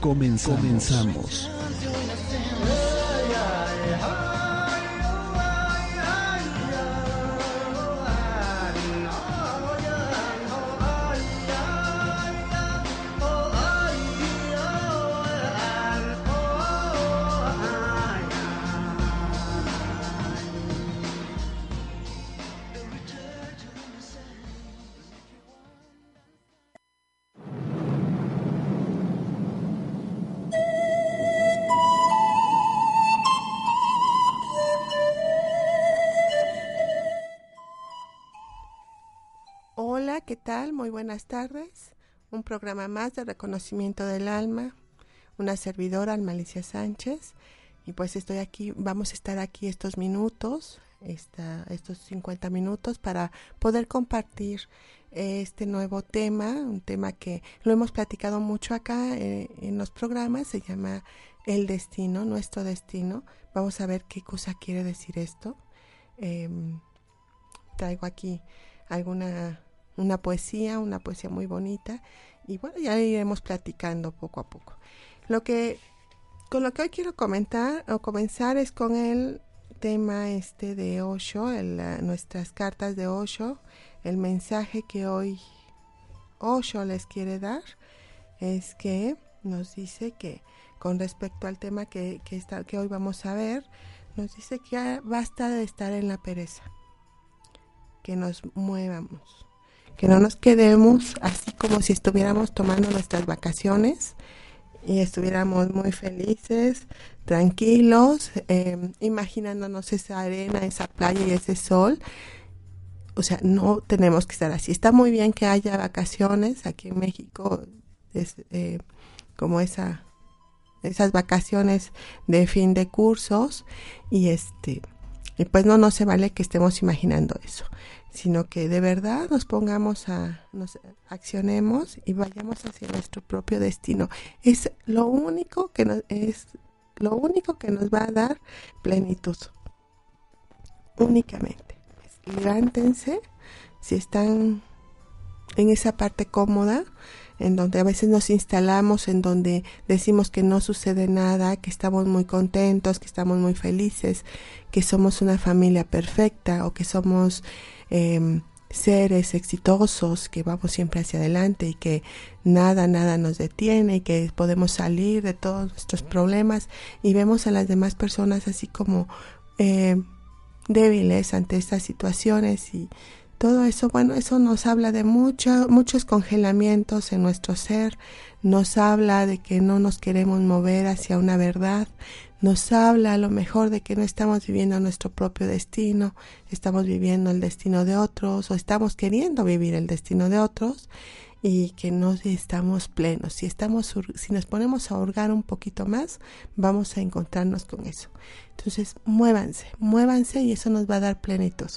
Comenzamos. Muy buenas tardes. Un programa más de reconocimiento del alma. Una servidora, Almalicia Sánchez. Y pues estoy aquí, vamos a estar aquí estos minutos, esta, estos 50 minutos para poder compartir este nuevo tema, un tema que lo hemos platicado mucho acá eh, en los programas, se llama El destino, nuestro destino. Vamos a ver qué cosa quiere decir esto. Em, traigo aquí alguna una poesía, una poesía muy bonita y bueno, ya iremos platicando poco a poco. Lo que con lo que hoy quiero comentar o comenzar es con el tema este de Osho, nuestras cartas de Osho, el mensaje que hoy Osho les quiere dar es que nos dice que con respecto al tema que, que, está, que hoy vamos a ver, nos dice que basta de estar en la pereza, que nos muevamos, que no nos quedemos así como si estuviéramos tomando nuestras vacaciones y estuviéramos muy felices, tranquilos, eh, imaginándonos esa arena, esa playa y ese sol. O sea, no tenemos que estar así. Está muy bien que haya vacaciones aquí en México, es, eh, como esa, esas vacaciones de fin de cursos y este, y pues no, no se vale que estemos imaginando eso sino que de verdad nos pongamos a, nos accionemos y vayamos hacia nuestro propio destino. Es lo único que nos, es lo único que nos va a dar plenitud. Únicamente. Levántense si están en esa parte cómoda, en donde a veces nos instalamos, en donde decimos que no sucede nada, que estamos muy contentos, que estamos muy felices, que somos una familia perfecta o que somos eh, seres exitosos, que vamos siempre hacia adelante y que nada, nada nos detiene y que podemos salir de todos nuestros problemas y vemos a las demás personas así como eh, débiles ante estas situaciones y todo eso, bueno, eso nos habla de mucho, muchos congelamientos en nuestro ser, nos habla de que no nos queremos mover hacia una verdad, nos habla a lo mejor de que no estamos viviendo nuestro propio destino, estamos viviendo el destino de otros o estamos queriendo vivir el destino de otros y que no estamos plenos. Si estamos si nos ponemos a hurgar un poquito más, vamos a encontrarnos con eso. Entonces, muévanse, muévanse y eso nos va a dar plenitud.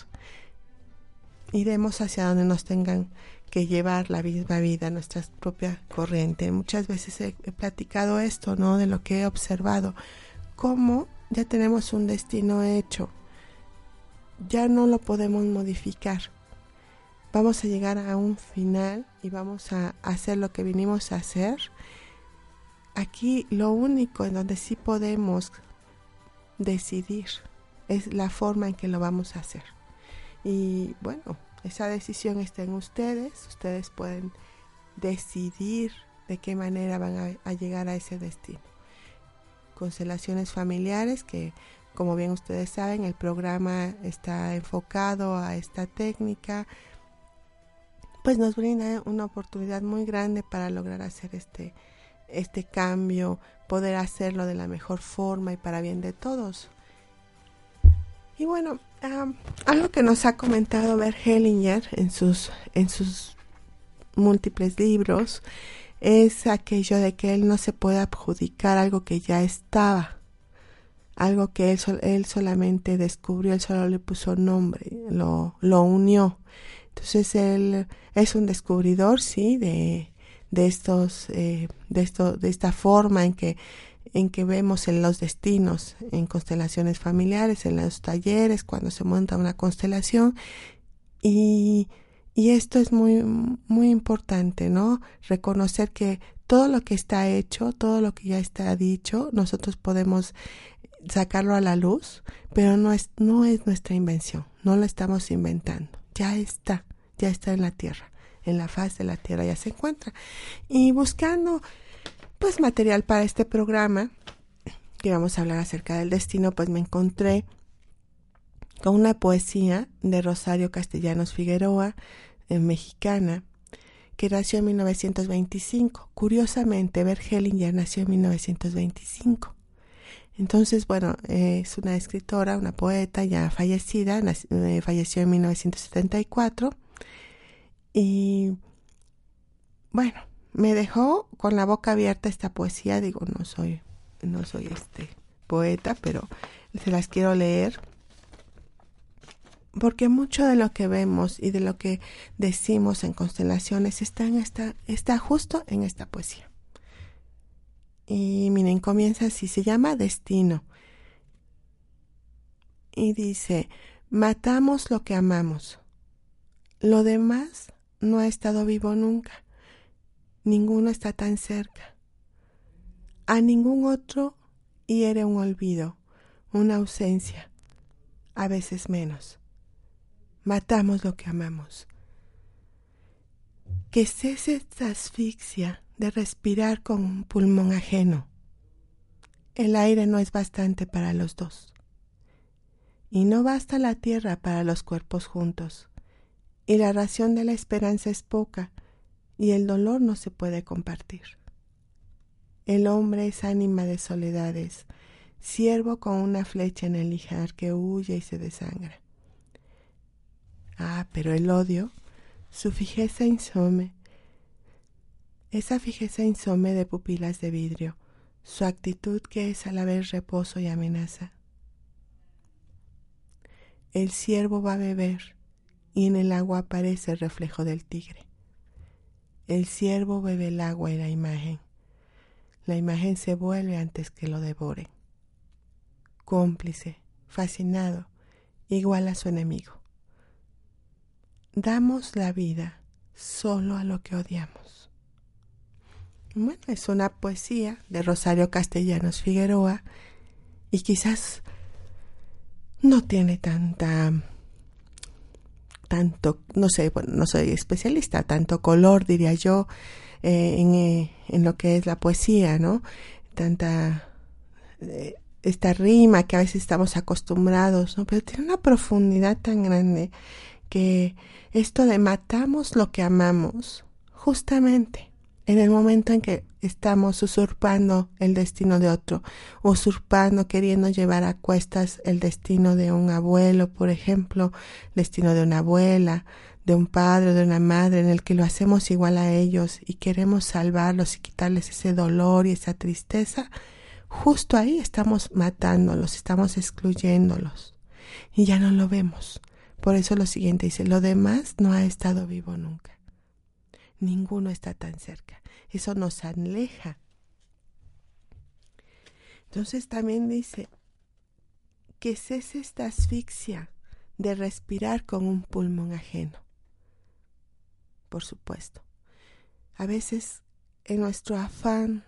Iremos hacia donde nos tengan que llevar la misma vida, nuestra propia corriente. Muchas veces he, he platicado esto, ¿no? De lo que he observado cómo ya tenemos un destino hecho. Ya no lo podemos modificar. Vamos a llegar a un final y vamos a hacer lo que vinimos a hacer. Aquí lo único en donde sí podemos decidir es la forma en que lo vamos a hacer. Y bueno, esa decisión está en ustedes. Ustedes pueden decidir de qué manera van a, llegar a ese destino constelaciones familiares que como bien ustedes saben el programa está enfocado a esta técnica pues nos brinda una oportunidad muy grande para lograr hacer este este cambio poder hacerlo de la mejor forma y para bien de todos y bueno algo que nos ha comentado Bert Hellinger en sus en sus múltiples libros es aquello de que él no se puede adjudicar algo que ya estaba, algo que él, él solamente descubrió, él solo le puso nombre, lo, lo unió. Entonces él es un descubridor, sí, de, de estos, eh, de esto, de esta forma en que en que vemos en los destinos, en constelaciones familiares, en los talleres, cuando se monta una constelación y y esto es muy, muy importante, ¿no? Reconocer que todo lo que está hecho, todo lo que ya está dicho, nosotros podemos sacarlo a la luz, pero no es, no es nuestra invención, no lo estamos inventando, ya está, ya está en la tierra, en la faz de la tierra ya se encuentra. Y buscando, pues, material para este programa, que vamos a hablar acerca del destino, pues me encontré con una poesía de Rosario Castellanos Figueroa, eh, mexicana, que nació en 1925. Curiosamente, Bergelin ya nació en 1925. Entonces, bueno, es una escritora, una poeta ya fallecida, eh, falleció en 1974. Y bueno, me dejó con la boca abierta esta poesía. Digo, no soy, no soy este poeta, pero se las quiero leer porque mucho de lo que vemos y de lo que decimos en constelaciones está, en esta, está justo en esta poesía. Y miren, comienza así, se llama Destino. Y dice, matamos lo que amamos. Lo demás no ha estado vivo nunca. Ninguno está tan cerca. A ningún otro hiere un olvido, una ausencia, a veces menos matamos lo que amamos. Que cese esta asfixia de respirar con un pulmón ajeno. El aire no es bastante para los dos. Y no basta la tierra para los cuerpos juntos. Y la ración de la esperanza es poca, y el dolor no se puede compartir. El hombre es ánima de soledades, siervo con una flecha en el lijar que huye y se desangra. Ah, pero el odio, su fijeza insome, esa fijeza insome de pupilas de vidrio, su actitud que es a la vez reposo y amenaza. El ciervo va a beber y en el agua aparece el reflejo del tigre. El ciervo bebe el agua y la imagen. La imagen se vuelve antes que lo devore. Cómplice, fascinado, igual a su enemigo damos la vida solo a lo que odiamos. Bueno, es una poesía de Rosario Castellanos Figueroa y quizás no tiene tanta tanto, no sé, bueno, no soy especialista, tanto color, diría yo, eh, en, eh, en, lo que es la poesía, ¿no? Tanta, eh, esta rima que a veces estamos acostumbrados, ¿no? Pero tiene una profundidad tan grande que esto de matamos lo que amamos, justamente en el momento en que estamos usurpando el destino de otro, usurpando, queriendo llevar a cuestas el destino de un abuelo, por ejemplo, destino de una abuela, de un padre, de una madre, en el que lo hacemos igual a ellos y queremos salvarlos y quitarles ese dolor y esa tristeza, justo ahí estamos matándolos, estamos excluyéndolos y ya no lo vemos. Por eso lo siguiente dice, lo demás no ha estado vivo nunca. Ninguno está tan cerca. Eso nos aleja. Entonces también dice que cese esta asfixia de respirar con un pulmón ajeno. Por supuesto. A veces en nuestro afán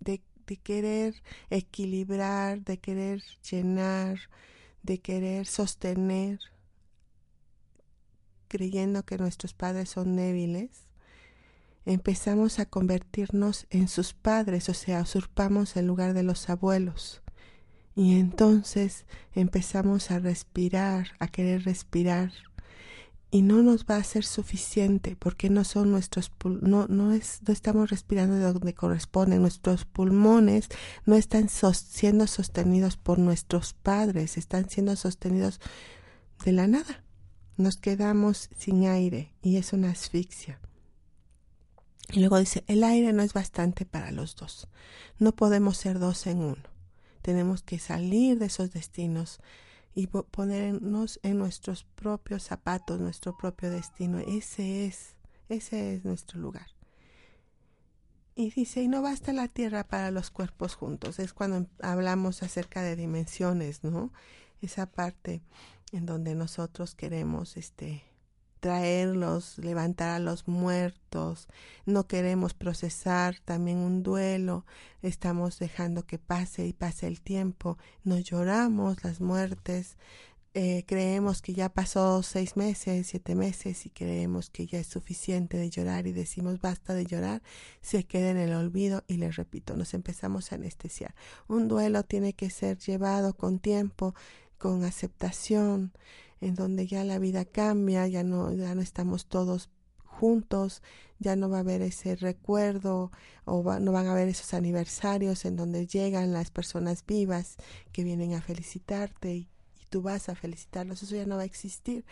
de, de querer equilibrar, de querer llenar, de querer sostener, creyendo que nuestros padres son débiles, empezamos a convertirnos en sus padres, o sea, usurpamos el lugar de los abuelos. Y entonces empezamos a respirar, a querer respirar. Y no nos va a ser suficiente porque no son nuestros no no es no estamos respirando de donde corresponden nuestros pulmones no están siendo sostenidos por nuestros padres están siendo sostenidos de la nada nos quedamos sin aire y es una asfixia y luego dice, el aire no es bastante para los dos. No podemos ser dos en uno. Tenemos que salir de esos destinos y ponernos en nuestros propios zapatos, nuestro propio destino. Ese es, ese es nuestro lugar. Y dice, y no basta la tierra para los cuerpos juntos. Es cuando hablamos acerca de dimensiones, ¿no? Esa parte en donde nosotros queremos, este, traerlos, levantar a los muertos, no queremos procesar también un duelo, estamos dejando que pase y pase el tiempo, nos lloramos las muertes, eh, creemos que ya pasó seis meses, siete meses y creemos que ya es suficiente de llorar y decimos basta de llorar, se queda en el olvido y les repito, nos empezamos a anestesiar. Un duelo tiene que ser llevado con tiempo, con aceptación, en donde ya la vida cambia, ya no, ya no estamos todos juntos, ya no va a haber ese recuerdo o no van a haber esos aniversarios en donde llegan las personas vivas que vienen a felicitarte y, y tú vas a felicitarlos, eso ya no va a existir.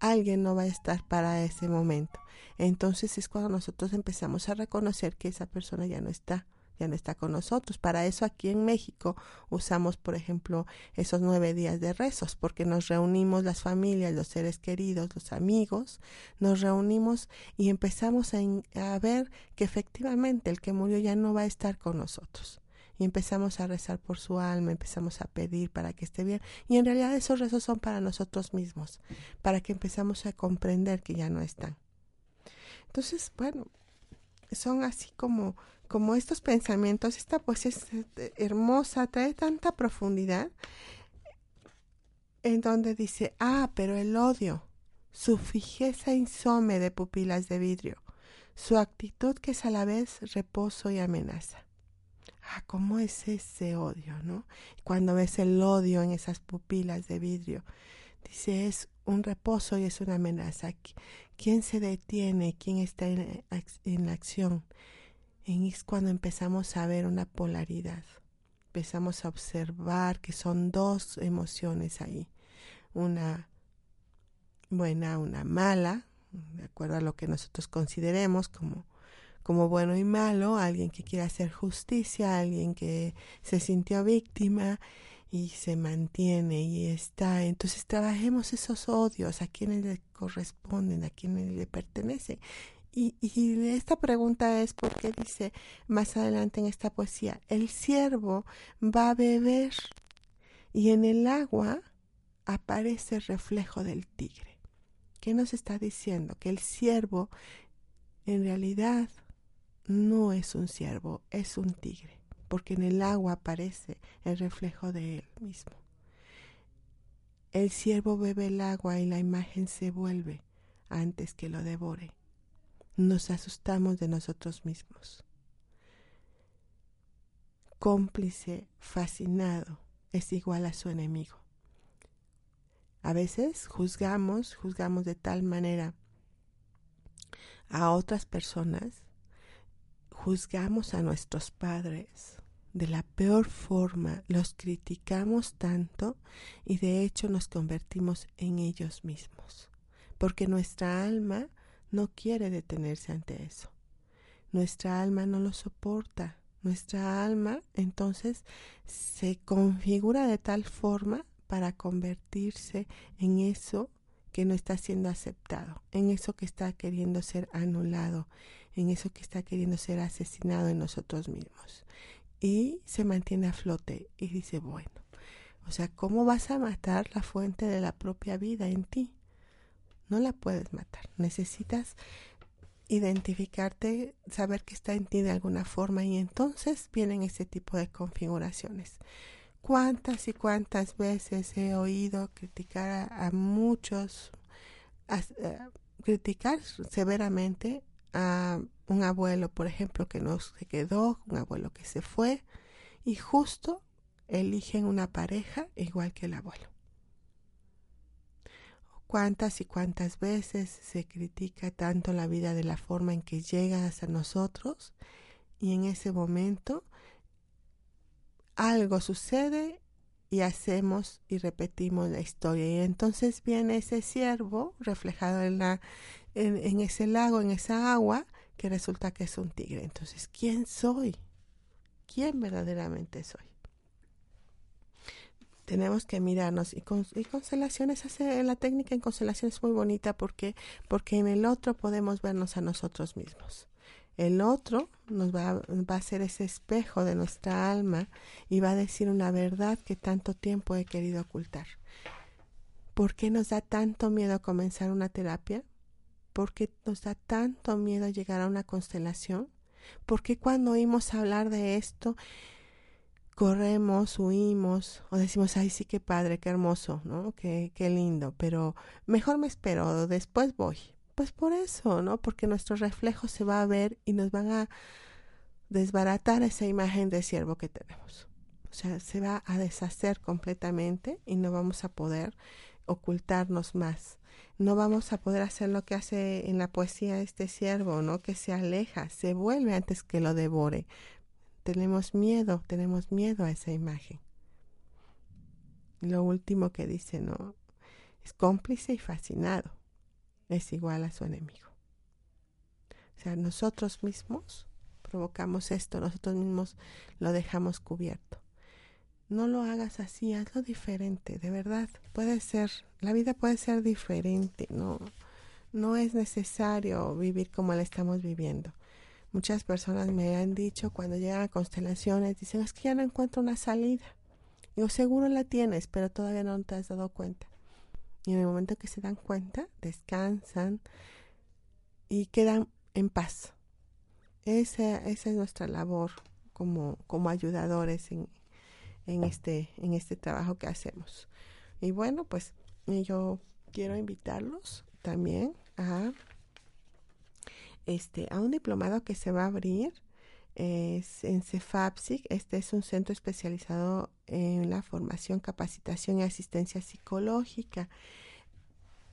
Alguien no va a estar para ese momento. Entonces es cuando nosotros empezamos a reconocer que esa persona ya no está ya no está con nosotros. Para eso aquí en México usamos, por ejemplo, esos nueve días de rezos, porque nos reunimos las familias, los seres queridos, los amigos, nos reunimos y empezamos a, a ver que efectivamente el que murió ya no va a estar con nosotros y empezamos a rezar por su alma, empezamos a pedir para que esté bien. Y en realidad esos rezos son para nosotros mismos, para que empezamos a comprender que ya no están. Entonces, bueno, son así como como estos pensamientos, esta poesía es este, hermosa, trae tanta profundidad, en donde dice, ah, pero el odio, su fijeza insome de pupilas de vidrio, su actitud que es a la vez reposo y amenaza. Ah, ¿cómo es ese odio, no? Cuando ves el odio en esas pupilas de vidrio, dice, es un reposo y es una amenaza. ¿Quién se detiene? ¿Quién está en, en la acción? Es cuando empezamos a ver una polaridad. Empezamos a observar que son dos emociones ahí. Una buena, una mala, de acuerdo a lo que nosotros consideremos como, como bueno y malo, alguien que quiere hacer justicia, alguien que se sintió víctima y se mantiene y está. Entonces trabajemos esos odios, a quienes le corresponden, a quienes le pertenecen y, y, esta pregunta es porque dice más adelante en esta poesía, el ciervo va a beber y en el agua aparece el reflejo del tigre. ¿Qué nos está diciendo? Que el ciervo en realidad no es un ciervo, es un tigre, porque en el agua aparece el reflejo de él mismo. El ciervo bebe el agua y la imagen se vuelve antes que lo devore nos asustamos de nosotros mismos. Cómplice, fascinado, es igual a su enemigo. A veces juzgamos, juzgamos de tal manera a otras personas, juzgamos a nuestros padres de la peor forma, los criticamos tanto y de hecho nos convertimos en ellos mismos, porque nuestra alma no quiere detenerse ante eso. Nuestra alma no lo soporta. Nuestra alma entonces se configura de tal forma para convertirse en eso que no está siendo aceptado, en eso que está queriendo ser anulado, en eso que está queriendo ser asesinado en nosotros mismos. Y se mantiene a flote y dice, bueno, o sea, ¿cómo vas a matar la fuente de la propia vida en ti? No la puedes matar. Necesitas identificarte, saber que está en ti de alguna forma y entonces vienen ese tipo de configuraciones. ¿Cuántas y cuántas veces he oído criticar a, muchos, criticar severamente a un abuelo, por ejemplo, que no se quedó, un abuelo que se fue, y justo eligen una pareja igual que el abuelo. ¿Cuántas y cuántas veces se critica tanto la vida de la forma en que llega a nosotros y en ese momento algo sucede y hacemos y repetimos la historia. Y entonces viene ese ciervo reflejado en, la, en, ese lago, en esa agua, que resulta que es un tigre. Entonces, ¿quién soy? ¿Quién verdaderamente soy? Tenemos que mirarnos y, con, constelaciones, hace, la técnica en constelación es muy bonita porque, porque en el otro podemos vernos a nosotros mismos. El otro nos va, va, a ser ese espejo de nuestra alma y va a decir una verdad que tanto tiempo he querido ocultar. ¿Por qué nos da tanto miedo comenzar una terapia? ¿Por qué nos da tanto miedo llegar a una constelación? ¿Por qué cuando oímos hablar de esto corremos, huimos o decimos, ay sí, qué padre, qué hermoso, ¿no? Qué, qué lindo, pero mejor me espero, después voy. Pues por eso, ¿no? Porque nuestro reflejo se va a ver y nos van a desbaratar esa imagen de siervo que tenemos. O sea, se va a deshacer completamente y no vamos a poder ocultarnos más. No vamos a poder hacer lo que hace en la poesía este siervo, ¿no? Que se aleja, se vuelve antes que lo devore. Tenemos miedo, tenemos miedo a esa imagen. Lo último que dice, ¿no? Es cómplice y fascinado es igual a su enemigo. O sea, nosotros mismos provocamos esto, nosotros mismos lo dejamos cubierto. No lo hagas así, hazlo diferente, de verdad. Puede ser, la vida puede ser diferente, no, no es necesario vivir como la estamos viviendo. Muchas personas me han dicho cuando llegan a constelaciones, dicen, es que ya no encuentro una salida. Yo seguro la tienes, pero todavía no te has dado cuenta. Y en el momento que se dan cuenta, descansan y quedan en paz. Esa, esa es nuestra labor como, como ayudadores en, en, este, en este trabajo que hacemos. Y bueno, pues yo quiero invitarlos también a, este, a un diplomado que se va a abrir es en CEFAPSIC. Este es un centro especializado en la formación, capacitación y asistencia psicológica.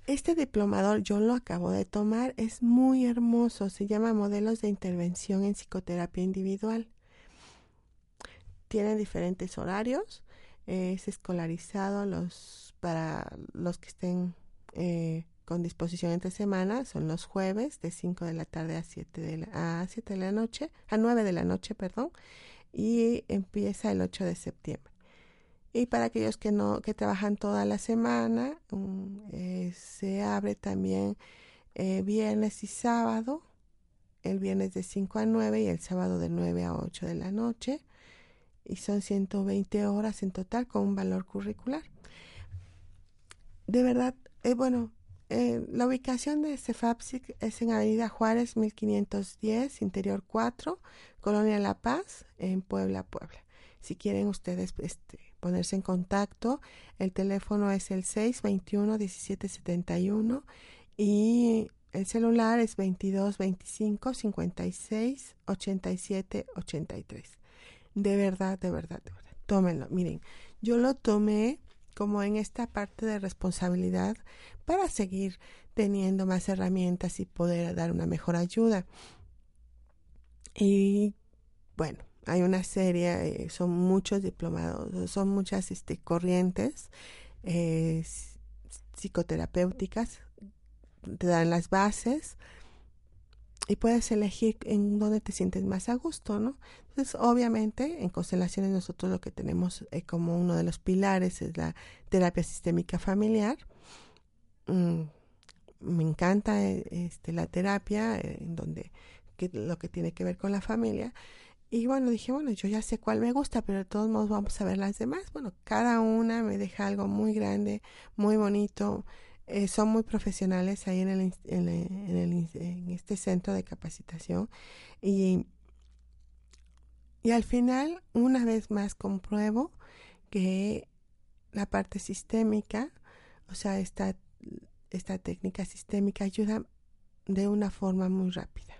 Este diplomador yo lo acabo de tomar, es muy hermoso, se llama Modelos de Intervención en Psicoterapia Individual. Tiene diferentes horarios, es escolarizado los, para los que estén eh, con disposición entre semanas, son los jueves de 5 de la tarde a 7 de la, a 7 de la noche, a 9 de la noche, perdón, y empieza el 8 de septiembre. Y para aquellos que no, que trabajan toda la semana, eh, se abre también eh, viernes y sábado, el viernes de 5 a 9 y el sábado de 9 a 8 de la noche. Y son 120 horas en total con un valor curricular. De verdad, eh, bueno, eh, la ubicación de CEFAPSIC es en Avenida Juárez 1510, Interior 4, Colonia La Paz, en Puebla, Puebla. Si quieren ustedes este, ponerse en contacto, el teléfono es el 621-1771 y el celular es 2225 56 87 83. De verdad, de verdad, de verdad. Tómenlo. Miren, yo lo tomé como en esta parte de responsabilidad para seguir teniendo más herramientas y poder dar una mejor ayuda. Y bueno, hay una serie, eh, son muchos diplomados, son muchas este, corrientes eh, psicoterapéuticas, te dan las bases y puedes elegir en dónde te sientes más a gusto, ¿no? Obviamente, en constelaciones nosotros lo que tenemos eh, como uno de los pilares es la terapia sistémica familiar. Mm, me encanta eh, este, la terapia, eh, en donde lo que tiene que ver con la familia. Y bueno, dije, bueno, yo ya sé cuál me gusta, pero de todos modos vamos a ver las demás. Bueno, cada una me deja algo muy grande, muy bonito, eh, son muy profesionales ahí en, el, en, el, en, este centro de capacitación y, y al final una vez más compruebo que la parte sistémica, o sea, esta, esta técnica sistémica ayuda de una forma muy rápida.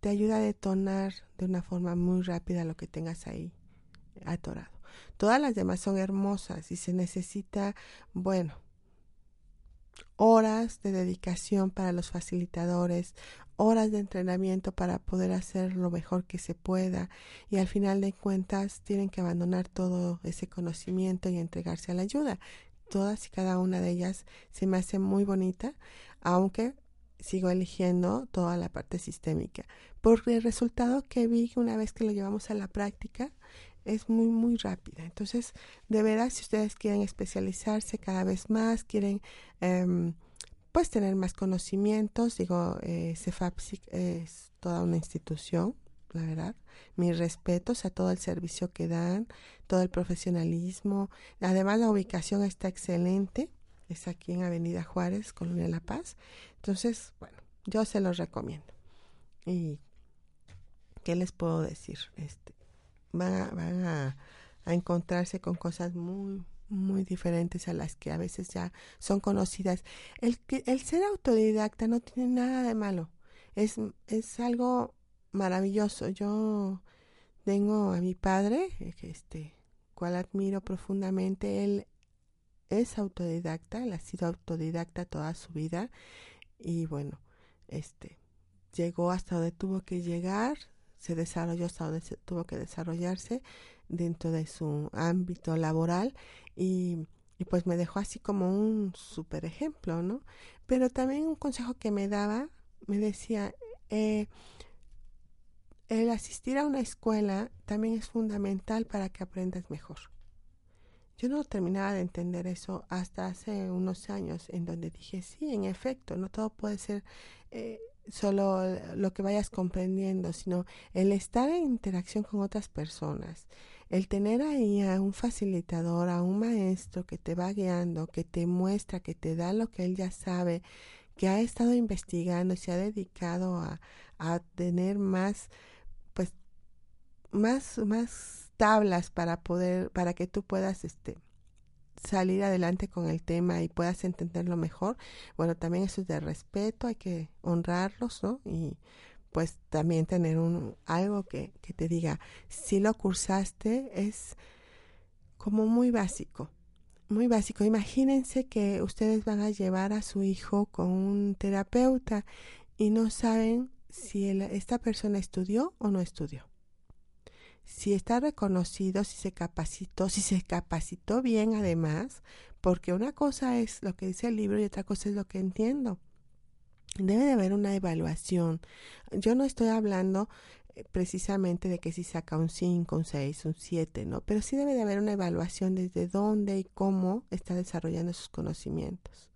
te ayuda a detonar de una forma muy rápida lo que tengas ahí atorado. Todas las demás son hermosas y se necesita, bueno, horas de dedicación para los facilitadores, horas de entrenamiento para poder hacer lo mejor que se pueda y al final de cuentas tienen que abandonar todo ese conocimiento y entregarse a la ayuda. Todas y cada una de ellas se me hace muy bonita, aunque sigo eligiendo toda la parte sistémica, porque el resultado que vi una vez que lo llevamos a la práctica es muy, muy rápida. Entonces, de veras, si ustedes quieren especializarse cada vez más, quieren eh, pues tener más conocimientos, digo, eh, es toda una institución, la verdad. Mis respetos a todo el servicio que dan, todo el profesionalismo. Además, la ubicación está excelente. Es aquí en Avenida Juárez, Colonia La Paz. Entonces, bueno, yo se los recomiendo. Y, ¿qué les puedo decir? Este, van a, encontrarse con cosas muy, muy diferentes a las que a veces ya son conocidas. El, el ser autodidacta no tiene nada de malo. Es, es algo maravilloso. Yo tengo a mi padre, este, cual admiro profundamente. Él es autodidacta, él ha sido autodidacta toda su vida y bueno, este, llegó hasta donde tuvo que llegar, se desarrolló hasta donde tuvo que desarrollarse dentro de su ámbito laboral y, pues me dejó así como un super ejemplo, ¿no? Pero también un consejo que me daba, me decía, eh, el asistir a una escuela también es fundamental para que aprendas mejor. Yo no terminaba de entender eso hasta hace unos años, en donde dije, sí, en efecto, no todo puede ser eh, solo lo que vayas comprendiendo, sino el estar en interacción con otras personas, el tener ahí a un facilitador, a un maestro que te va guiando, que te muestra, que te da lo que él ya sabe, que ha estado investigando se ha dedicado a, a tener más, pues, más, más tablas para poder, para que tú puedas, este, salir adelante con el tema y puedas entenderlo mejor, bueno, también eso es de respeto, hay que honrarlos, ¿no? Y pues también tener un, algo que, que te diga, si lo cursaste, es como muy básico, muy básico. Imagínense que ustedes van a llevar a su hijo con un terapeuta y no saben si esta persona estudió o no estudió si está reconocido, si se capacitó, si se capacitó bien además, porque una cosa es lo que dice el libro y otra cosa es lo que entiendo. Debe de haber una evaluación. Yo no estoy hablando eh, precisamente de que si saca un 5, un 6, un 7, ¿no? Pero sí debe de haber una evaluación desde dónde y cómo está desarrollando sus conocimientos.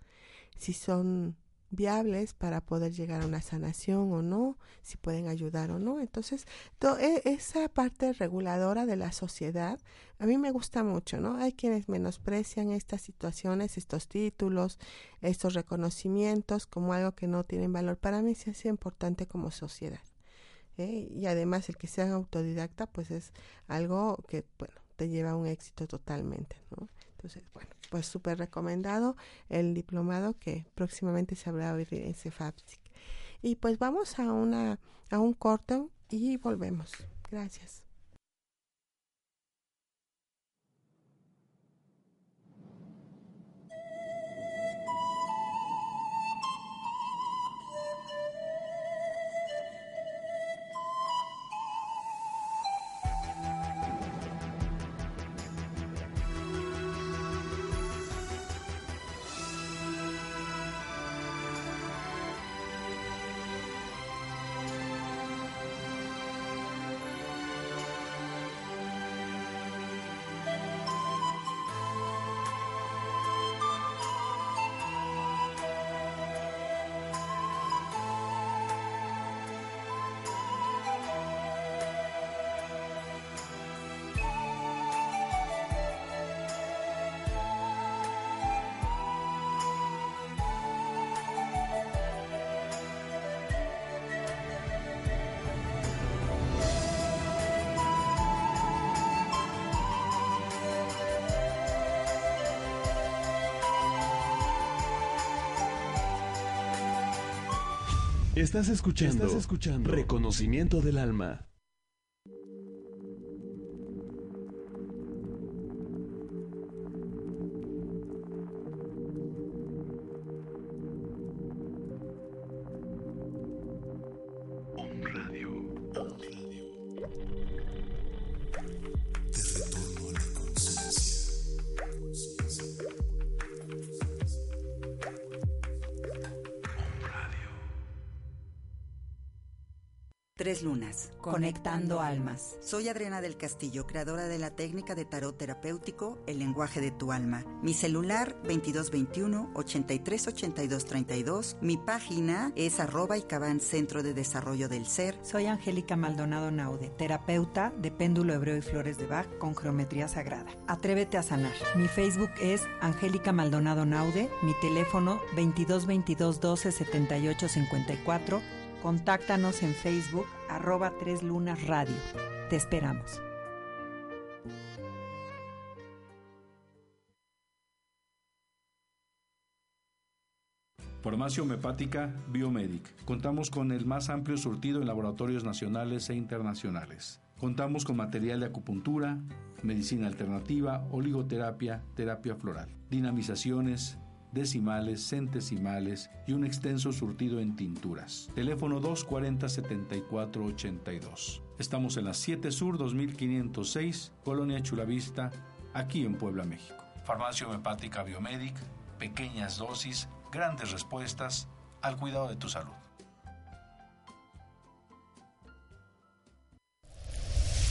Si son viables para poder llegar a una sanación o no, si pueden ayudar o no. Entonces, e, esa parte reguladora de la sociedad a mí me gusta mucho, ¿no? Hay quienes menosprecian estas situaciones, estos títulos, estos reconocimientos como algo que no tienen valor. Para mí sí es importante como sociedad. ¿eh? Y además el que sea autodidacta, pues es algo que, bueno, te lleva a un éxito totalmente, ¿no? Entonces, bueno, pues súper recomendado el diplomado que próximamente se habrá abrir en CEFAPSIC. Y pues vamos a, una, a un corto y volvemos. Gracias. Estás escuchando, Estás escuchando Reconocimiento del Alma. Conectando almas. Soy Adriana del Castillo, creadora de la técnica de tarot terapéutico El lenguaje de tu alma. Mi celular 2221 838232. Mi página es arroba y Centro de Desarrollo del Ser. Soy Angélica Maldonado Naude, terapeuta de péndulo hebreo y flores de Bach con geometría sagrada. Atrévete a sanar. Mi Facebook es Angélica Maldonado Naude. Mi teléfono 2222 12 78 54 Contáctanos en Facebook arroba Tres Lunas Radio. Te esperamos. Farmacia Homeopática Biomedic. Contamos con el más amplio surtido en laboratorios nacionales e internacionales. Contamos con material de acupuntura, medicina alternativa, oligoterapia, terapia floral, dinamizaciones, decimales, centesimales y un extenso surtido en tinturas. Teléfono 240-7482. Estamos en la 7 Sur 2506, Colonia Chulavista, aquí en Puebla, México. Farmacia Homeopática Biomedic, pequeñas dosis, grandes respuestas al cuidado de tu salud.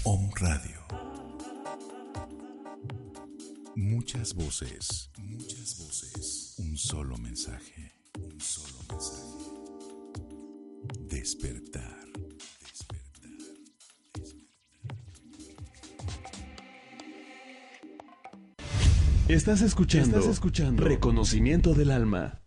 Om Radio. Muchas voces, muchas voces. Un solo mensaje, un solo mensaje. Despertar. Despertar. Estás escuchando, Estás escuchando Reconocimiento del Alma.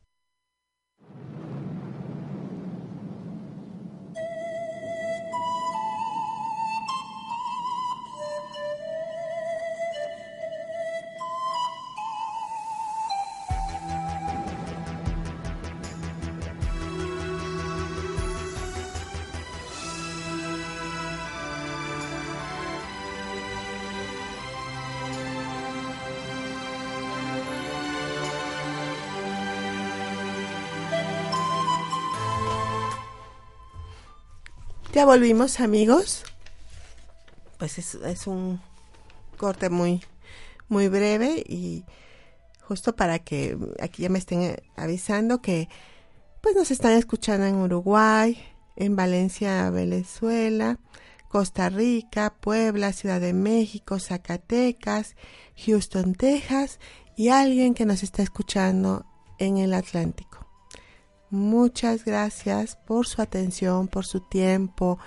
Ya volvimos amigos. Pues es, es un corte muy, muy breve y justo para que aquí ya me estén avisando que pues nos están escuchando en Uruguay, en Valencia, Venezuela, Costa Rica, Puebla, Ciudad de México, Zacatecas, Houston, Texas y alguien que nos está escuchando en el Atlántico. Muchas gracias por su atención, por su tiempo.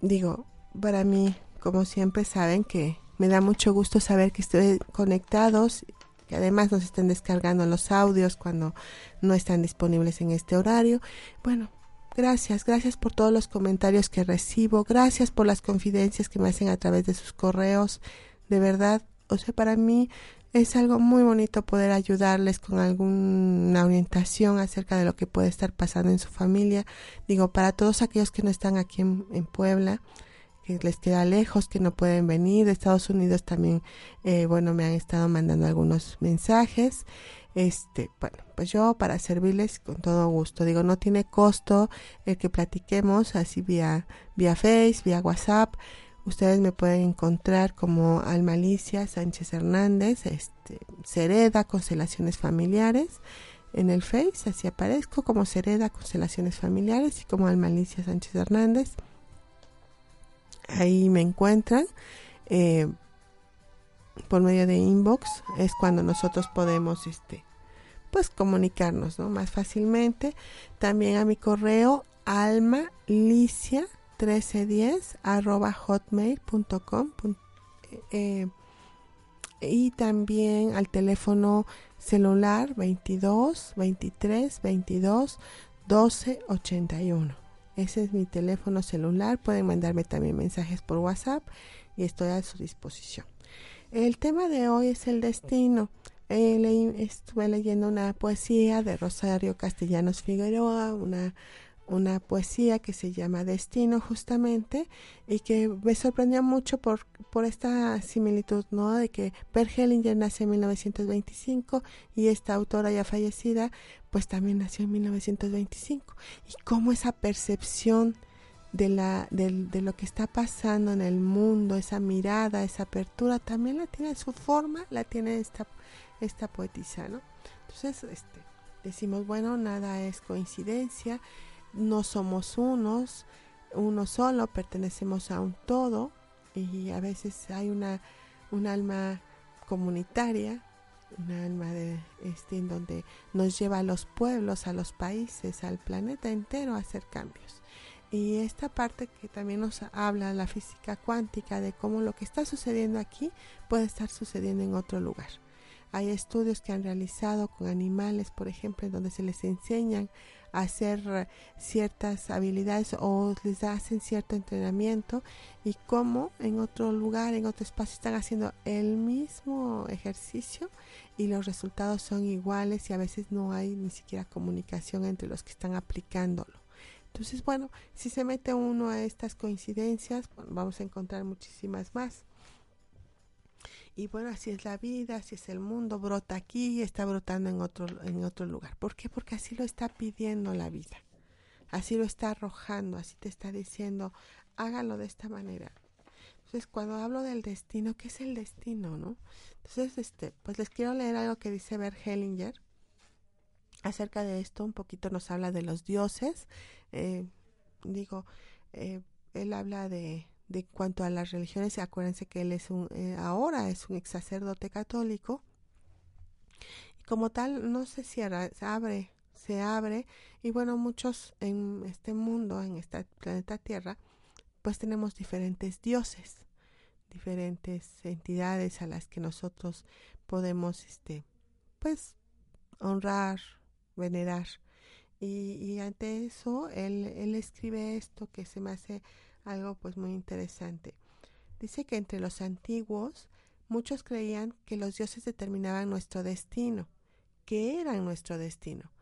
Digo, para mí, como siempre saben que me da mucho gusto saber que estoy conectados, que además nos estén descargando los audios cuando no están disponibles en este horario. Bueno, gracias, gracias por todos los comentarios que recibo, gracias por las confidencias que me hacen a través de sus correos. De verdad, o sea, para mí es algo muy bonito poder ayudarles con alguna orientación acerca de lo que puede estar pasando en su familia. Digo, para todos aquellos que no están aquí en, Puebla, que les queda lejos, que no pueden venir, de Estados Unidos también, eh, bueno, me han estado mandando algunos mensajes. Este, bueno, pues yo para servirles con todo gusto. Digo, no tiene costo el que platiquemos así vía, vía Face, vía WhatsApp. Ustedes me pueden encontrar como Almalicia Sánchez Hernández, este, Cereda Constelaciones Familiares en el Face, así aparezco como Cereda Constelaciones Familiares y como Almalicia Sánchez Hernández. Ahí me encuentran. Eh, por medio de inbox es cuando nosotros podemos este pues comunicarnos ¿no? más fácilmente también a mi correo almalicia 1310 arroba hotmail.com eh, y también al teléfono celular 22 23 22 12 81 ese es mi teléfono celular. Pueden mandarme también mensajes por whatsapp y estoy a su disposición. El tema de hoy es el destino. Eh, estuve leyendo una poesía de Rosario Castellanos Figueroa una una poesía que se llama Destino justamente y que me sorprendió mucho por, por esta similitud, ¿no? De que Per Hellinger nació en 1925 y esta autora ya fallecida pues también nació en 1925 y cómo esa percepción de, la, de, de, lo que está pasando en el mundo, esa mirada, esa apertura, también la tiene su forma, la tiene esta, esta poetisa, ¿no? Entonces, este, decimos, bueno, nada es coincidencia, no somos unos, uno solo, pertenecemos a un todo y a veces hay una, un alma comunitaria, un alma de este en donde nos lleva a los pueblos, a los países, al planeta entero a hacer cambios. Y esta parte que también nos habla la física cuántica de cómo lo que está sucediendo aquí puede estar sucediendo en otro lugar. Hay estudios que han realizado con animales, por ejemplo, en donde se les enseñan hacer ciertas habilidades o les hacen cierto entrenamiento y cómo en otro lugar, en otro espacio están haciendo el mismo ejercicio y los resultados son iguales y a veces no hay ni siquiera comunicación entre los que están aplicándolo. Entonces, bueno, si se mete uno a estas coincidencias, vamos a encontrar muchísimas más. Y bueno, así es la vida, así es el mundo, brota aquí y está brotando en otro, en otro lugar. ¿Por qué? Porque así lo está pidiendo la vida. Así lo está arrojando, así te está diciendo, hágalo de esta manera. Entonces, cuando hablo del destino, ¿qué es el destino, no? Entonces, este, pues les quiero leer algo que dice Bert Hellinger acerca de esto. Un poquito nos habla de los dioses. Eh, digo, eh, él habla de, de cuanto a las religiones, acuérdense que él es un, eh, ahora es un ex sacerdote católico, y como tal no se cierra, se abre, se abre, y bueno, muchos en este mundo, en este planeta Tierra, pues tenemos diferentes dioses, diferentes entidades a las que nosotros podemos, este, pues, honrar, venerar. Y, y ante eso, él, él escribe esto que se me hace algo pues muy interesante. Dice que entre los antiguos muchos creían que los dioses determinaban nuestro destino, que eran nuestro destino.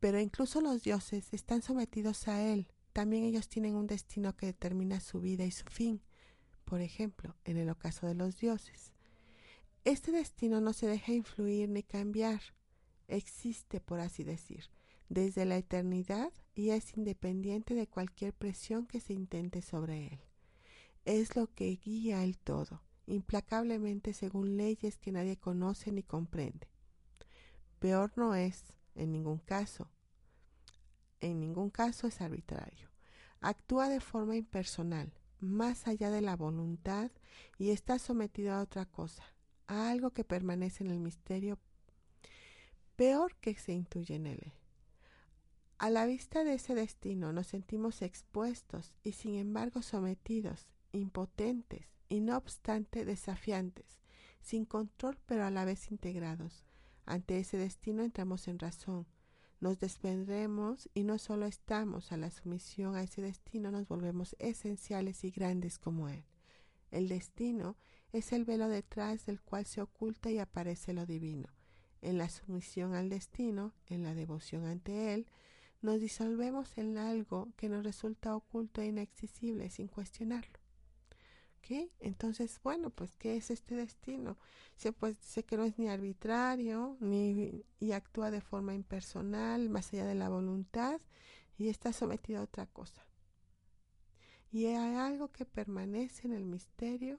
Pero incluso los dioses están sometidos a él. También ellos tienen un destino que determina su vida y su fin. Por ejemplo, en el ocaso de los dioses. Este destino no se deja influir ni cambiar. Existe, por así decir, desde la eternidad y es independiente de cualquier presión que se intente sobre él. Es lo que guía el todo, implacablemente según leyes que nadie conoce ni comprende. Peor no es, en ningún caso. En ningún caso es arbitrario. Actúa de forma impersonal, más allá de la voluntad y está sometido a otra cosa, a algo que permanece en el misterio peor que se intuye en él. A la vista de ese destino nos sentimos expuestos y sin embargo sometidos, impotentes y no obstante desafiantes, sin control pero a la vez integrados. Ante ese destino entramos en razón, nos desprendremos y no solo estamos a la sumisión a ese destino, nos volvemos esenciales y grandes como él. El destino es el velo detrás del cual se oculta y aparece lo divino. En la sumisión al destino, en la devoción ante él, nos disolvemos en algo que nos resulta oculto e inaccesible sin cuestionarlo. ¿Ok? Entonces, bueno, pues, ¿qué es este destino? Se, pues, sé que no es ni arbitrario, ni y actúa de forma impersonal, más allá de la voluntad, y está sometido a otra cosa. Y hay algo que permanece en el misterio.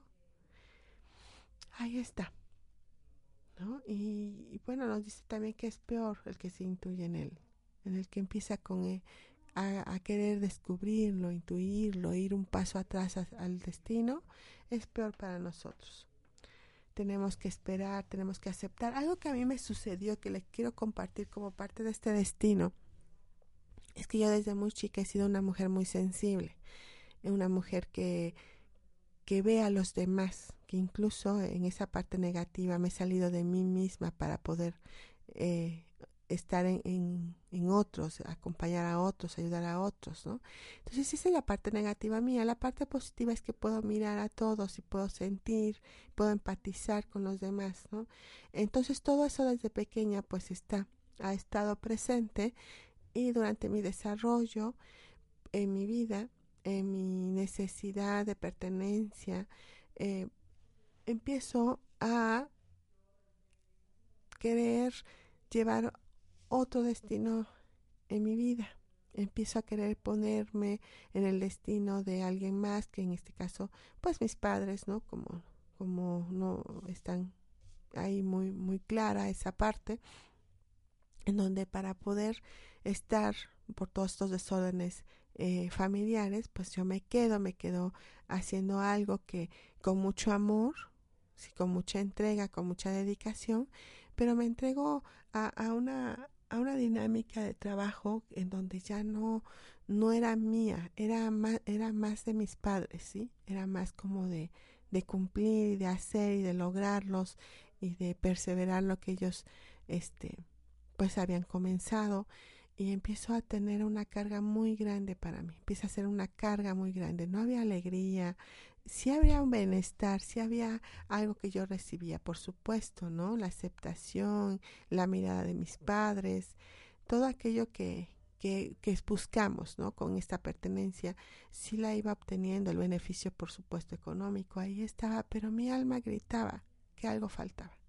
Ahí está. ¿No? Y, y bueno, nos dice también que es peor el que se intuye en él en el que empieza con eh, a, querer descubrirlo, intuirlo, ir un paso atrás al destino, es peor para nosotros. Tenemos que esperar, tenemos que aceptar. Algo que a mí me sucedió, que les quiero compartir como parte de este destino, es que yo desde muy chica he sido una mujer muy sensible, una mujer que, que ve a los demás, que incluso en esa parte negativa me he salido de mí misma para poder eh, estar en, en, otros, acompañar a otros, ayudar a otros, ¿no? Entonces esa es la parte negativa mía. La parte positiva es que puedo mirar a todos y puedo sentir, puedo empatizar con los demás, ¿no? Entonces todo eso desde pequeña pues está, ha estado presente Y durante mi desarrollo en mi vida, en mi necesidad de pertenencia, eh, empiezo a querer llevar otro destino en mi vida. Empiezo a querer ponerme en el destino de alguien más, que en este caso, pues mis padres, ¿no? Como, como no están ahí muy, muy clara esa parte, en donde para poder estar por todos estos desórdenes eh, familiares, pues yo me quedo, me quedo haciendo algo que con mucho amor, sí, con mucha entrega, con mucha dedicación, pero me entrego a, a una a una dinámica de trabajo en donde ya no no era mía, era más era más de mis padres, sí, era más como de de cumplir y de hacer y de lograrlos y de perseverar lo que ellos este pues habían comenzado. Y empiezo a tener una carga muy grande para mí, empieza a ser una carga muy grande, no había alegría, sí había un bienestar, sí había algo que yo recibía, por supuesto, ¿no? La aceptación, la mirada de mis padres, todo aquello que, que, que buscamos, ¿no? Con esta pertenencia, sí la iba obteniendo, el beneficio, por supuesto, económico, ahí estaba, pero mi alma gritaba que algo faltaba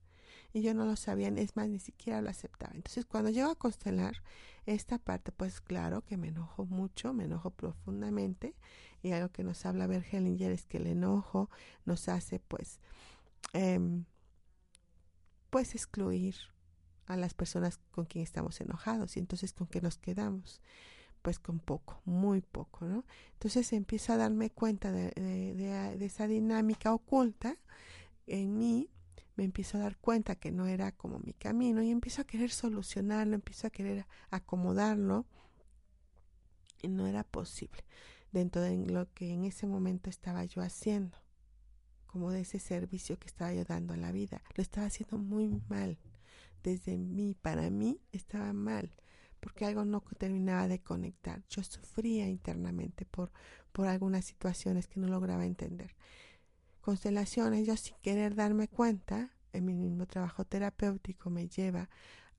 y yo no lo sabía, es más, ni siquiera lo aceptaba. Entonces, cuando llego a constelar esta parte, pues claro que me enojo mucho, me enojo profundamente, y algo que nos habla Bergelinger es que el enojo nos hace, pues, eh, pues excluir a las personas con quien estamos enojados, y entonces con qué nos quedamos pues con poco, muy poco, ¿no? Entonces empiezo a darme cuenta de, de, de esa dinámica oculta en mí me empiezo a dar cuenta que no era como mi camino y empiezo a querer solucionarlo, empiezo a querer acomodarlo y no era posible dentro de lo que en ese momento estaba yo haciendo, como de ese servicio que estaba yo dando a la vida. Lo estaba haciendo muy mal. Desde mí, para mí, estaba mal, porque algo no terminaba de conectar. Yo sufría internamente por, por algunas situaciones que no lograba entender constelaciones, yo sin querer darme cuenta, en mi mismo trabajo terapéutico me lleva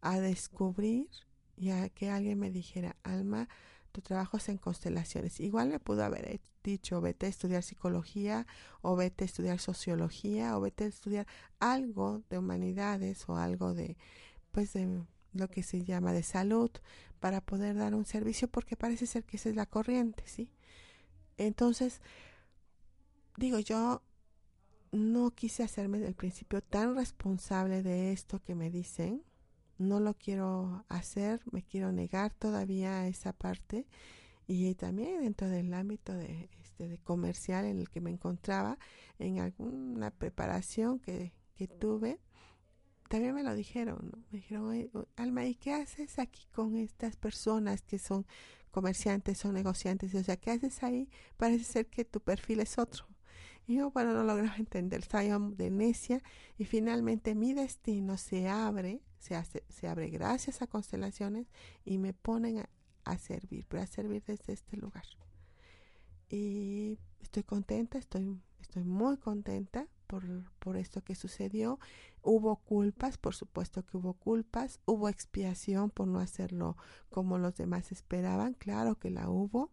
a descubrir y a que alguien me dijera, Alma, tu trabajo es en constelaciones. Igual me pudo haber dicho, vete a estudiar psicología o vete a estudiar sociología o vete a estudiar algo de humanidades o algo de, pues, de lo que se llama de salud para poder dar un servicio porque parece ser que esa es la corriente, ¿sí? Entonces, digo, yo no quise hacerme del principio tan responsable de esto que me dicen. No lo quiero hacer, me quiero negar todavía esa parte. Y también dentro del ámbito de, este, de comercial en el que me encontraba, en alguna preparación que, que tuve, también me lo dijeron, ¿no? Me dijeron, Alma, ¿y qué haces aquí con estas personas que son comerciantes, son negociantes? O sea, ¿qué haces ahí? Parece ser que tu perfil es otro. Y yo, bueno, no lograba entender, estaba de necia y finalmente mi destino se abre, se, hace, se abre gracias a constelaciones y me ponen a, servir, pero a servir desde este lugar. Y estoy contenta, estoy, estoy muy contenta por, por esto que sucedió. Hubo culpas, por supuesto que hubo culpas, hubo expiación por no hacerlo como los demás esperaban, claro que la hubo,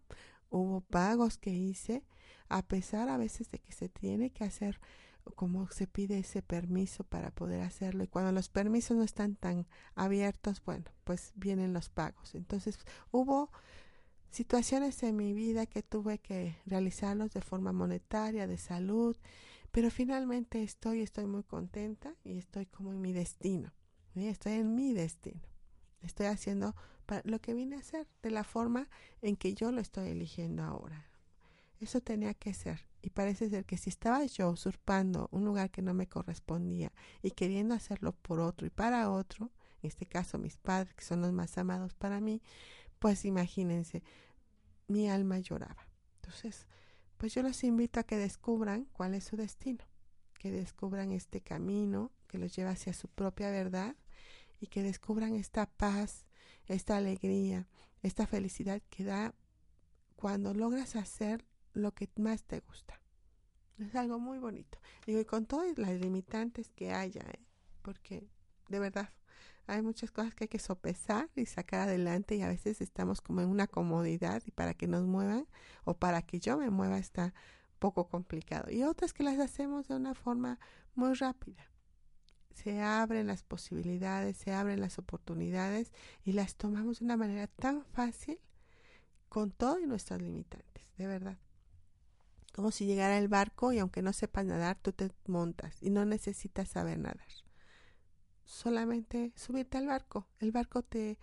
hubo pagos que hice, a pesar a veces de que se tiene que hacer como se pide ese permiso para poder hacerlo y cuando los permisos no están tan abiertos, bueno, pues vienen los pagos. Entonces hubo situaciones en mi vida que tuve que realizarlos de forma monetaria, de salud, pero finalmente estoy, estoy muy contenta y estoy como en mi destino, estoy en mi destino. Estoy haciendo lo que vine a hacer de la forma en que yo lo estoy eligiendo ahora. Eso tenía que ser. Y parece ser que si estaba yo usurpando un lugar que no me correspondía y queriendo hacerlo por otro y para otro, en este caso mis padres, que son los más amados para mí, pues imagínense, mi alma lloraba. Entonces, pues yo los invito a que descubran cuál es su destino, que descubran este camino que los lleva hacia su propia verdad y que descubran esta paz, esta alegría, esta felicidad que da cuando logras hacer lo que más te gusta. Es algo muy bonito. Digo, y con todas las limitantes que haya, ¿eh? porque de verdad Hay muchas cosas que hay que sopesar y sacar adelante y a veces estamos como en una comodidad y para que nos muevan o para que yo me mueva está poco complicado. Y otras que las hacemos de una forma muy rápida. Se abren las posibilidades, se abren las oportunidades y las tomamos de una manera tan fácil con todo y nuestras limitantes, de verdad. Como si llegara el barco y aunque no sepas nadar, tú te montas y no necesitas saber nadar. Solamente subirte al barco. El barco te,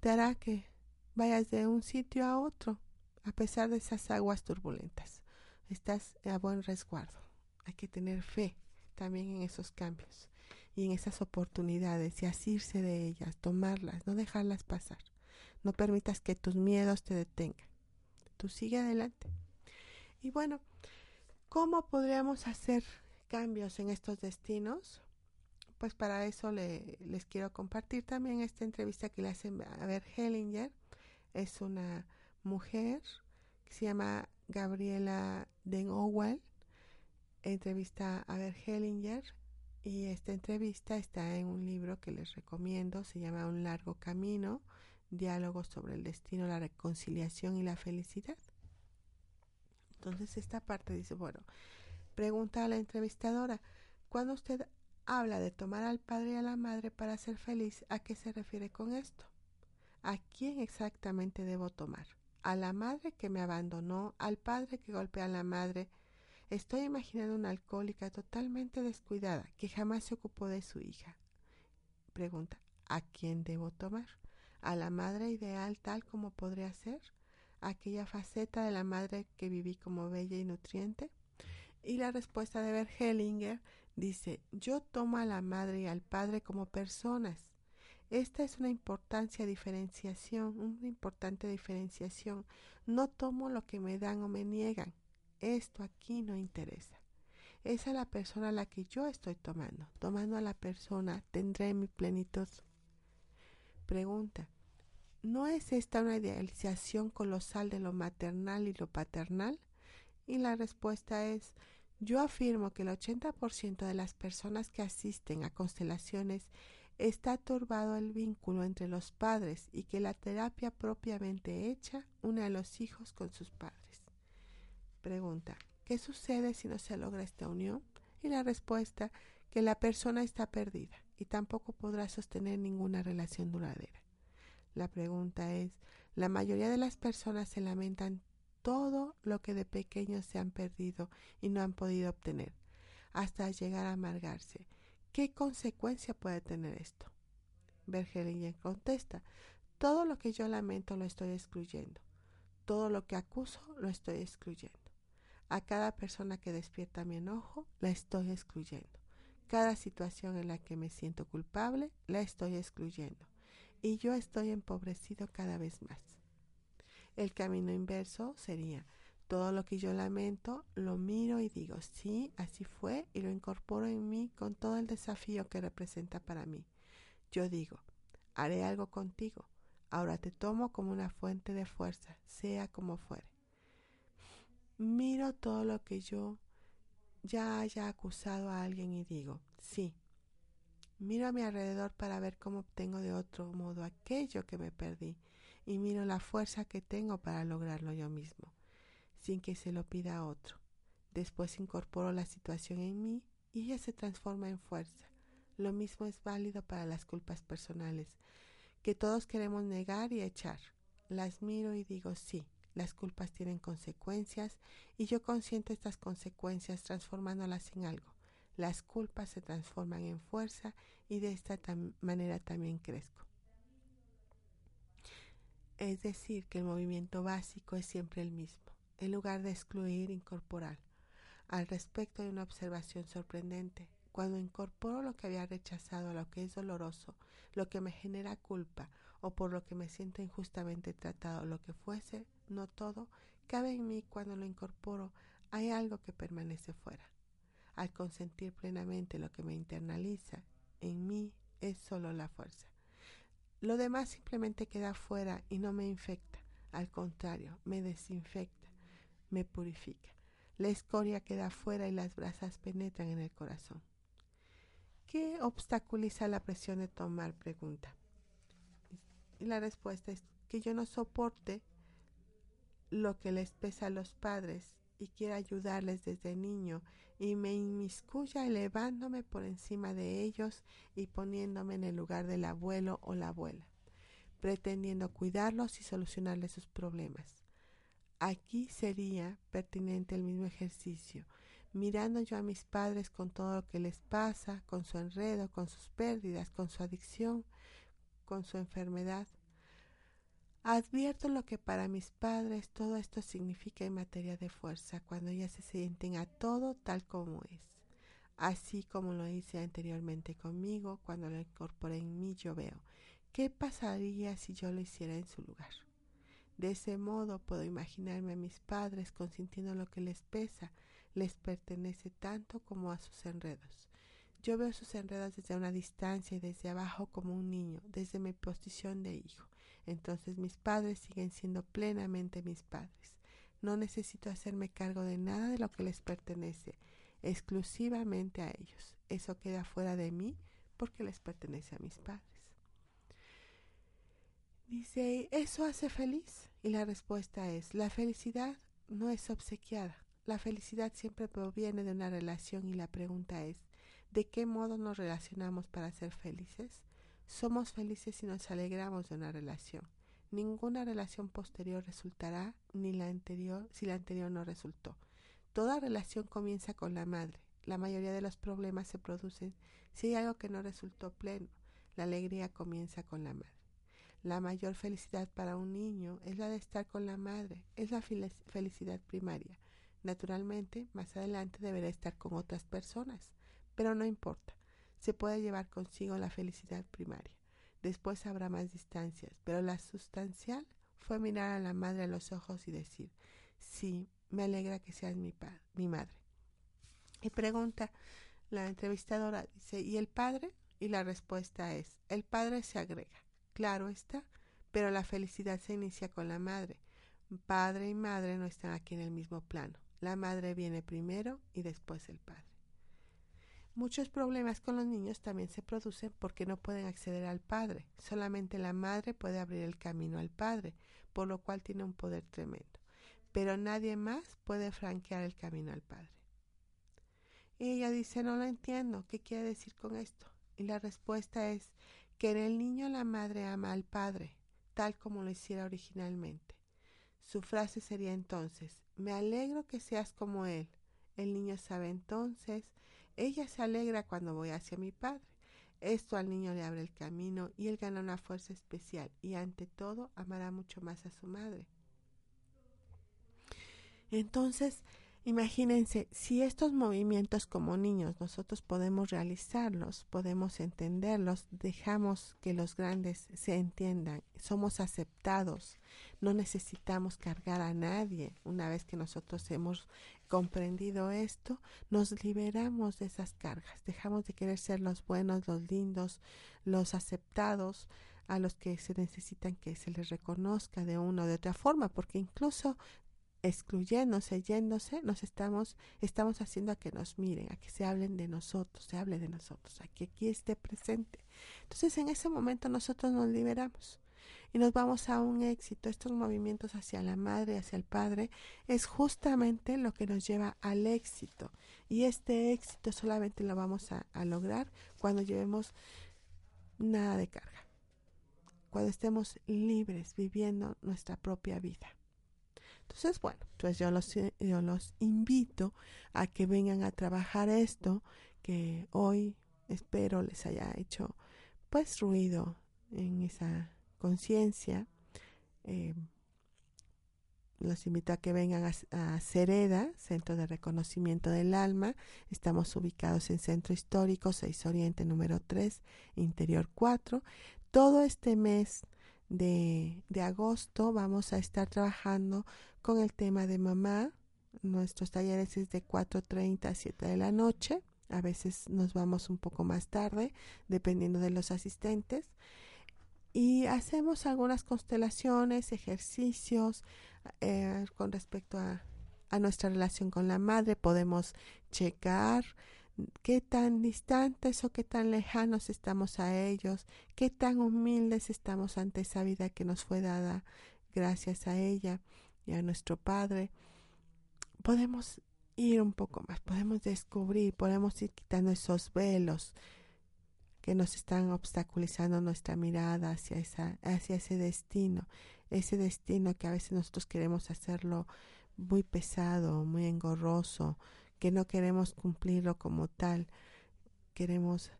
te hará que vayas de un sitio a otro, a pesar de esas aguas turbulentas. Estás a buen resguardo. Hay que tener fe también en esos cambios y en esas oportunidades y asirse de ellas, tomarlas, no dejarlas pasar. No permitas que tus miedos te detengan. Tú sigue adelante. Y bueno, ¿cómo podríamos hacer cambios en estos destinos? Pues para eso le, les quiero compartir también esta entrevista que le hacen a ver Hellinger. Es una mujer que se llama Gabriela Den Owell. Entrevista a ver Hellinger y esta entrevista está en un libro que les recomiendo, se llama Un largo camino, diálogos sobre el destino, la reconciliación y la felicidad. Entonces esta parte dice, bueno, pregunta a la entrevistadora, cuando usted habla de tomar al padre y a la madre para ser feliz, ¿a qué se refiere con esto? ¿A quién exactamente debo tomar? ¿A la madre que me abandonó? ¿Al padre que golpea a la madre? Estoy imaginando una alcohólica totalmente descuidada que jamás se ocupó de su hija. Pregunta, ¿a quién debo tomar? ¿A la madre ideal tal como podría ser? Aquella faceta de la madre que viví como bella y nutriente? Y la respuesta de Bergelinger dice, yo tomo a la madre y al padre como personas. Esta es una importancia diferenciación, una importante diferenciación. No tomo lo que me dan o me niegan. Esto aquí no interesa. Es a la persona a la que yo estoy tomando. Tomando a la persona tendré mi plenitud. Pregunta, ¿No es esta una idealización colosal de lo maternal y lo paternal? Y la respuesta es, yo afirmo que el 80% de las personas que asisten a constelaciones está turbado el vínculo entre los padres y que la terapia propiamente hecha une a los hijos con sus padres. Pregunta, ¿qué sucede si no se logra esta unión? Y la respuesta, que la persona está perdida y tampoco podrá sostener ninguna relación duradera. La pregunta es, la mayoría de las personas se lamentan todo lo que de pequeños se han perdido y no han podido obtener, hasta llegar a amargarse. ¿Qué consecuencia puede tener esto? Bergelingen contesta, todo lo que yo lamento lo estoy excluyendo, todo lo que acuso lo estoy excluyendo. A cada persona que despierta mi enojo la estoy excluyendo. Cada situación en la que me siento culpable la estoy excluyendo y yo estoy empobrecido cada vez más. El camino inverso sería, todo lo que yo lamento, lo miro y digo, sí, así fue, y lo incorporo en mí con todo el desafío que representa para mí. Yo digo, haré algo contigo, ahora te tomo como una fuente de fuerza, sea como fuere. Miro todo lo que yo ya haya acusado a alguien y digo, sí, Miro a mi alrededor para ver cómo obtengo de otro modo aquello que me perdí y miro la fuerza que tengo para lograrlo yo mismo, sin que se lo pida a otro. Después incorporo la situación en mí y ella se transforma en fuerza. Lo mismo es válido para las culpas personales, que todos queremos negar y echar. Las miro y digo sí, las culpas tienen consecuencias y yo consiento estas consecuencias transformándolas en algo las culpas se transforman en fuerza y de esta manera también crezco. Es decir, que el movimiento básico es siempre el mismo. En lugar de excluir, incorporar. Al respecto de una observación sorprendente, cuando incorporo lo que había rechazado a lo que es doloroso, lo que me genera culpa o por lo que me siento injustamente tratado, lo que fuese, no todo, cabe en mí cuando lo incorporo, hay algo que permanece fuera al consentir plenamente lo que me internaliza en mí es solo la fuerza. Lo demás simplemente queda fuera y no me infecta, al contrario, me desinfecta, me purifica. La escoria queda fuera y las brasas penetran en el corazón. ¿Qué obstaculiza la presión de tomar? Pregunta. Y la respuesta es que yo no soporte lo que les pesa a los padres y quiera ayudarles desde niño y me inmiscuya elevándome por encima de ellos y poniéndome en el lugar del abuelo o la abuela, pretendiendo cuidarlos y solucionarles sus problemas. Aquí sería pertinente el mismo ejercicio, mirando yo a mis padres con todo lo que les pasa, con su enredo, con sus pérdidas, con su adicción, con su enfermedad, Advierto lo que para mis padres todo esto significa en materia de fuerza, cuando ya se sienten a todo tal como es. Así como lo hice anteriormente conmigo, cuando lo incorporé en mí, yo veo qué pasaría si yo lo hiciera en su lugar. De ese modo puedo imaginarme a mis padres consintiendo lo que les pesa, les pertenece tanto como a sus enredos. Yo veo sus enredos desde una distancia y desde abajo como un niño, desde mi posición de hijo. Entonces mis padres siguen siendo plenamente mis padres. No necesito hacerme cargo de nada de lo que les pertenece, exclusivamente a ellos. Eso queda fuera de mí porque les pertenece a mis padres. Dice, ¿eso hace feliz? Y la respuesta es, la felicidad no es obsequiada. La felicidad siempre proviene de una relación y la pregunta es, ¿De qué modo nos relacionamos para ser felices? Somos felices si nos alegramos de una relación. Ninguna relación posterior resultará ni la anterior si la anterior no resultó. Toda relación comienza con la madre. La mayoría de los problemas se producen si hay algo que no resultó pleno. La alegría comienza con la madre. La mayor felicidad para un niño es la de estar con la madre, es la felicidad primaria. Naturalmente, más adelante deberá estar con otras personas, pero no importa, se puede llevar consigo la felicidad primaria. Después habrá más distancias, pero la sustancial fue mirar a la madre a los ojos y decir, sí, me alegra que seas mi, mi madre. Y pregunta la entrevistadora, dice, ¿y el padre? Y la respuesta es, el padre se agrega, claro está, pero la felicidad se inicia con la madre. Padre y madre no están aquí en el mismo plano. La madre viene primero y después el padre. Muchos problemas con los niños también se producen porque no pueden acceder al padre. Solamente la madre puede abrir el camino al padre, por lo cual tiene un poder tremendo. Pero nadie más puede franquear el camino al padre. Y ella dice, no lo entiendo, ¿qué quiere decir con esto? Y la respuesta es que en el niño la madre ama al padre, tal como lo hiciera originalmente. Su frase sería entonces, me alegro que seas como él. El niño sabe entonces ella se alegra cuando voy hacia mi padre. Esto al niño le abre el camino y él gana una fuerza especial y ante todo amará mucho más a su madre. Entonces, Imagínense, si estos movimientos como niños nosotros podemos realizarlos, podemos entenderlos, dejamos que los grandes se entiendan, somos aceptados, no necesitamos cargar a nadie. Una vez que nosotros hemos comprendido esto, nos liberamos de esas cargas, dejamos de querer ser los buenos, los lindos, los aceptados, a los que se necesitan que se les reconozca de una o de otra forma, porque incluso excluyéndose, yéndose, nos estamos, estamos haciendo a que nos miren, a que se hablen de nosotros, se hable de nosotros, a que aquí esté presente. Entonces en ese momento nosotros nos liberamos y nos vamos a un éxito. Estos movimientos hacia la madre, hacia el padre, es justamente lo que nos lleva al éxito. Y este éxito solamente lo vamos a, a lograr cuando llevemos nada de carga, cuando estemos libres viviendo nuestra propia vida. Entonces, bueno, pues yo los, yo los invito a que vengan a trabajar esto, que hoy espero les haya hecho pues ruido en esa conciencia. Eh, los invito a que vengan a, a, Cereda, Centro de Reconocimiento del Alma. Estamos ubicados en Centro Histórico 6 Oriente número 3, Interior 4. Todo este mes de, de agosto vamos a estar trabajando con el tema de mamá. Nuestros talleres es de 4.30 a 7 de la noche. A veces nos vamos un poco más tarde, dependiendo de los asistentes. Y hacemos algunas constelaciones, ejercicios eh, con respecto a, a nuestra relación con la madre. Podemos checar qué tan distantes o qué tan lejanos estamos a ellos, qué tan humildes estamos ante esa vida que nos fue dada gracias a ella y a nuestro Padre. Podemos ir un poco más, podemos descubrir, podemos ir quitando esos velos que nos están obstaculizando nuestra mirada hacia, esa, hacia ese destino, ese destino que a veces nosotros queremos hacerlo muy pesado, muy engorroso, que no queremos cumplirlo como tal, queremos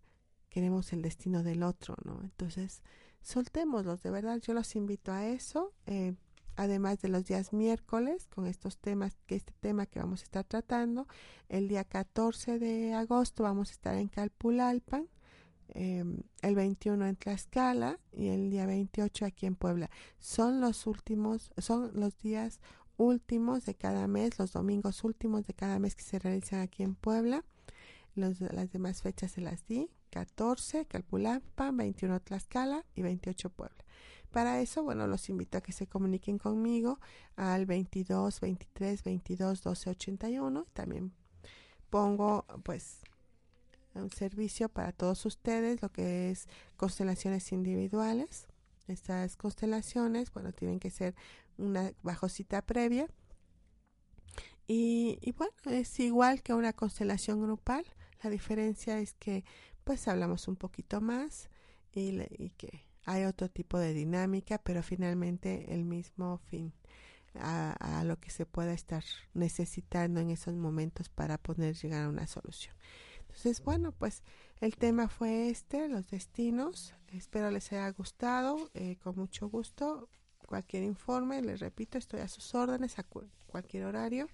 queremos el destino del otro, ¿no? Entonces, soltémoslos, de verdad, yo los invito a eso, eh, además de los días miércoles, con estos temas, que este tema que vamos a estar tratando, el día 14 de agosto vamos a estar en Calpulalpan, em, el 21 en Tlaxcala y el día 28 aquí en Puebla. Son los últimos, son los días últimos de cada mes, los domingos últimos de cada mes que se realizan aquí en Puebla. Las demás fechas se las di, 14 Calpulampa, 21 Tlaxcala y 28 Puebla. Para eso, bueno, los invito a que se comuniquen conmigo al 22 23 22 12 81. También pongo pues un servicio para todos ustedes, lo que es constelaciones individuales. Estas constelaciones, bueno, tienen que ser una bajo cita previa. Y, y, bueno, es igual que una constelación grupal. La diferencia es que pues hablamos un poquito más y, y que hay otro tipo de dinámica, pero finalmente el mismo fin a, a, lo que se pueda estar necesitando en esos momentos para poder llegar a una solución. Entonces, bueno, pues el tema fue este, los destinos. Espero les haya gustado. Eh, con mucho gusto cualquier informe, les repito, estoy a sus órdenes a cu cualquier horario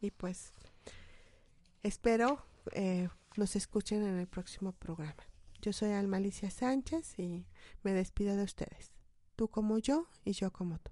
y pues espero eh, nos escuchen en el próximo programa. Yo soy Almalicia Sánchez y me despido de ustedes. Tú como yo y yo como tú.